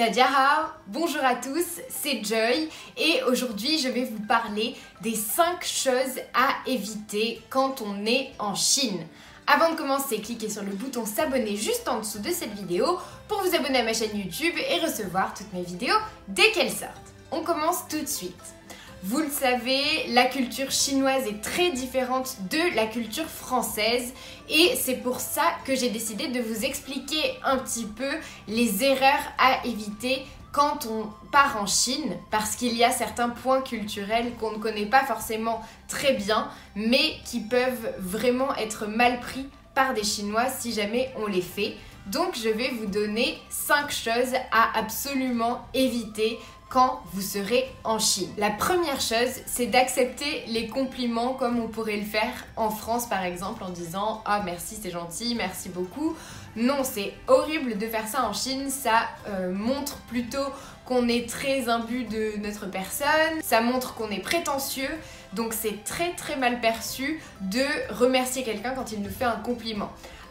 Tadiahao, bonjour à tous, c'est Joy et aujourd'hui je vais vous parler des 5 choses à éviter quand on est en Chine. Avant de commencer, cliquez sur le bouton s'abonner juste en dessous de cette vidéo pour vous abonner à ma chaîne YouTube et recevoir toutes mes vidéos dès qu'elles sortent. On commence tout de suite. Vous le savez, la culture chinoise est très différente de la culture française et c'est pour ça que j'ai décidé de vous expliquer un petit peu les erreurs à éviter quand on part en Chine, parce qu'il y a certains points culturels qu'on ne connaît pas forcément très bien, mais qui peuvent vraiment être mal pris par des Chinois si jamais on les fait. Donc je vais vous donner 5 choses à absolument éviter quand vous serez en Chine. La première chose, c'est d'accepter les compliments comme on pourrait le faire en France par exemple en disant Ah merci c'est gentil, merci beaucoup. Non, c'est horrible de faire ça en Chine, ça euh, montre plutôt qu'on est très imbu de notre personne, ça montre qu'on est prétentieux, donc c'est très très mal perçu de remercier quelqu'un quand il nous fait un compliment.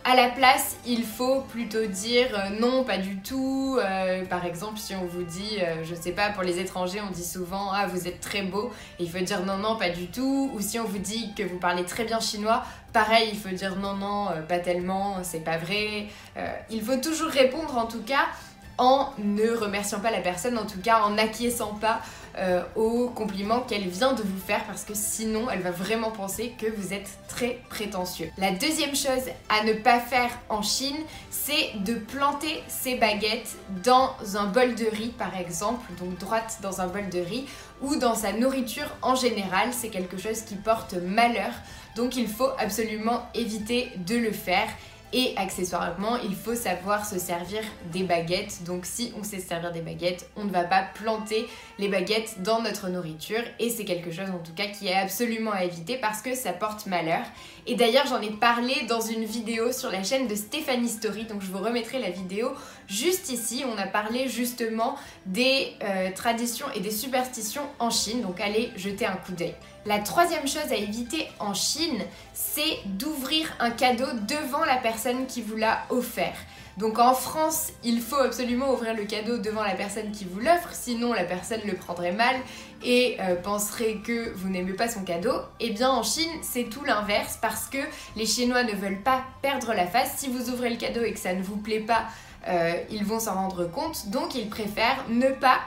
À la place, il faut plutôt dire euh, non, pas du tout. Euh, par exemple, si on vous dit, euh, je sais pas, pour les étrangers, on dit souvent ah vous êtes très beau, il faut dire non non pas du tout. Ou si on vous dit que vous parlez très bien chinois, pareil, il faut dire non non pas tellement, c'est pas vrai. il faut toujours répondre en tout cas en ne remerciant pas la personne, en tout cas en n'acquiesçant pas euh, aux compliments qu'elle vient de vous faire parce que sinon elle va vraiment penser que vous êtes très prétentieux. La deuxième chose à ne pas faire en Chine, c'est de planter ses baguettes dans un bol de riz par exemple, donc droite dans un bol de riz ou dans sa nourriture en général, c'est quelque chose qui porte malheur. Donc il faut absolument éviter de le faire et accessoirement, il faut savoir se servir des baguettes. Donc si on sait se servir des baguettes, on ne va pas planter les baguettes dans notre nourriture. Et c'est quelque chose en tout cas qui est absolument à éviter parce que ça porte malheur. Et d'ailleurs, j'en ai parlé dans une vidéo sur la chaîne de Stéphanie Story. Donc je vous remettrai la vidéo juste ici. On a parlé justement des euh, traditions et des superstitions en Chine. Donc allez jeter un coup d'œil. La troisième chose à éviter en Chine, c'est d'ouvrir un cadeau devant la personne qui vous l'a offert. Donc en France, il faut absolument ouvrir le cadeau devant la personne qui vous l'offre, sinon la personne le prendrait mal et euh, penserait que vous n'aimez pas son cadeau. Et eh bien en Chine, c'est tout l'inverse parce que les Chinois ne veulent pas perdre la face. Si vous ouvrez le cadeau et que ça ne vous plaît pas, euh, ils vont s'en rendre compte. Donc ils préfèrent ne pas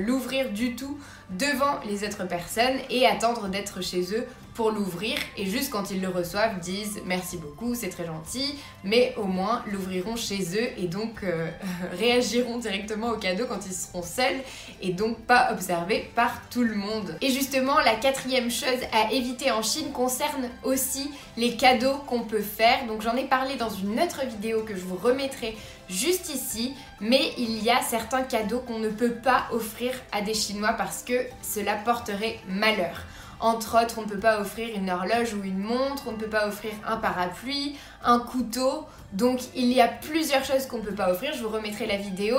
l'ouvrir du tout devant les autres personnes et attendre d'être chez eux pour l'ouvrir et juste quand ils le reçoivent disent merci beaucoup, c'est très gentil, mais au moins l'ouvriront chez eux et donc euh, réagiront directement au cadeau quand ils seront seuls et donc pas observés par tout le monde. Et justement, la quatrième chose à éviter en Chine concerne aussi les cadeaux qu'on peut faire. Donc j'en ai parlé dans une autre vidéo que je vous remettrai juste ici, mais il y a certains cadeaux qu'on ne peut pas offrir à des Chinois parce que cela porterait malheur. Entre autres, on ne peut pas offrir une horloge ou une montre, on ne peut pas offrir un parapluie, un couteau. Donc il y a plusieurs choses qu'on ne peut pas offrir, je vous remettrai la vidéo.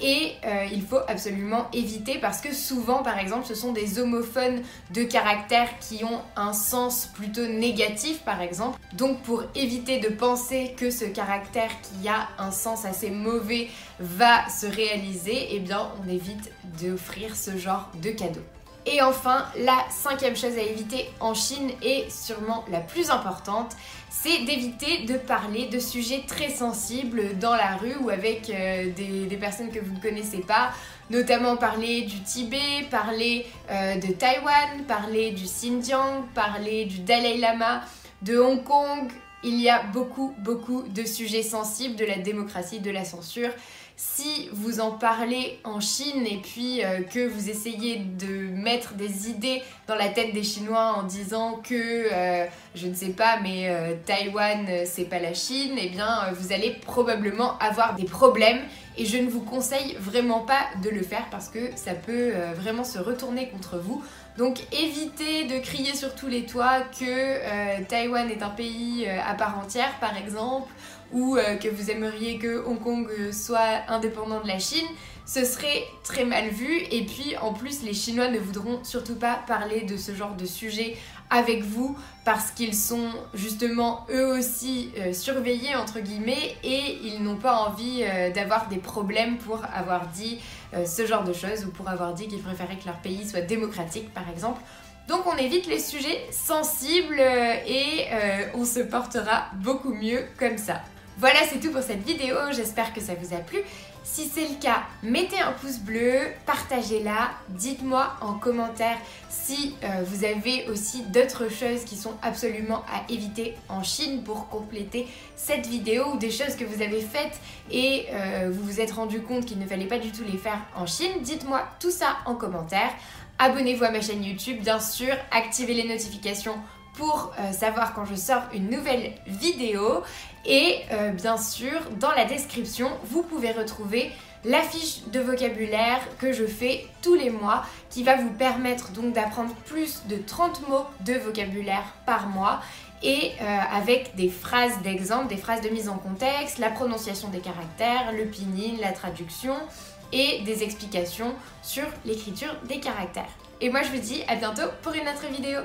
Et euh, il faut absolument éviter parce que souvent, par exemple, ce sont des homophones de caractère qui ont un sens plutôt négatif, par exemple. Donc pour éviter de penser que ce caractère qui a un sens assez mauvais va se réaliser, eh bien on évite d'offrir ce genre de cadeau. Et enfin, la cinquième chose à éviter en Chine et sûrement la plus importante, c'est d'éviter de parler de sujets très sensibles dans la rue ou avec euh, des, personnes que vous ne connaissez pas, notamment parler du Tibet, parler euh, de Taïwan, parler du Xinjiang, parler du Dalai Lama, de Hong Kong. Il y a beaucoup, beaucoup de sujets sensibles de la démocratie, de la censure si vous en parlez en Chine et puis euh, que vous essayez de mettre des idées dans la tête des Chinois en disant que, euh, je ne sais pas, mais euh, Taïwan, c'est pas la Chine, eh bien, vous allez probablement avoir des problèmes. Et je ne vous conseille vraiment pas de le faire parce que ça peut vraiment se retourner contre vous. Donc évitez de crier sur tous les toits que Taïwan est un pays à part entière, par exemple, ou euh, que vous aimeriez que Hong Kong euh, soit indépendant de la Chine, ce serait très mal vu et puis en plus les Chinois ne voudront surtout pas parler de ce genre de sujet avec vous parce qu'ils sont justement eux aussi euh, surveillés entre guillemets et ils n'ont pas envie d'avoir des problèmes pour avoir dit ce genre de choses ou pour avoir dit qu'ils préféraient que leur pays soit démocratique par exemple. Donc on évite les sujets sensibles et on se portera beaucoup mieux comme ça. Voilà, c'est tout pour cette vidéo, j'espère que ça vous a plu. Si c'est le cas, mettez un pouce bleu, partagez-la, dites-moi en commentaire si euh, vous avez aussi d'autres choses qui sont absolument à éviter en Chine pour compléter cette vidéo ou des choses que vous avez faites et euh, vous vous êtes rendu compte qu'il ne fallait pas du tout les faire en Chine. Dites-moi tout ça en commentaire. Abonnez-vous à ma chaîne YouTube, bien sûr, activez les notifications pour euh, savoir quand je sors une nouvelle vidéo. Et euh, bien sûr, dans la description, vous pouvez retrouver la fiche de vocabulaire que je fais tous les mois qui va vous permettre donc d'apprendre plus de 30 mots de vocabulaire par mois et euh, avec des phrases d'exemple, des phrases de mise en contexte, la prononciation des caractères, le pinyin, la traduction et des explications sur l'écriture des caractères. Et moi je vous dis à bientôt pour une autre vidéo.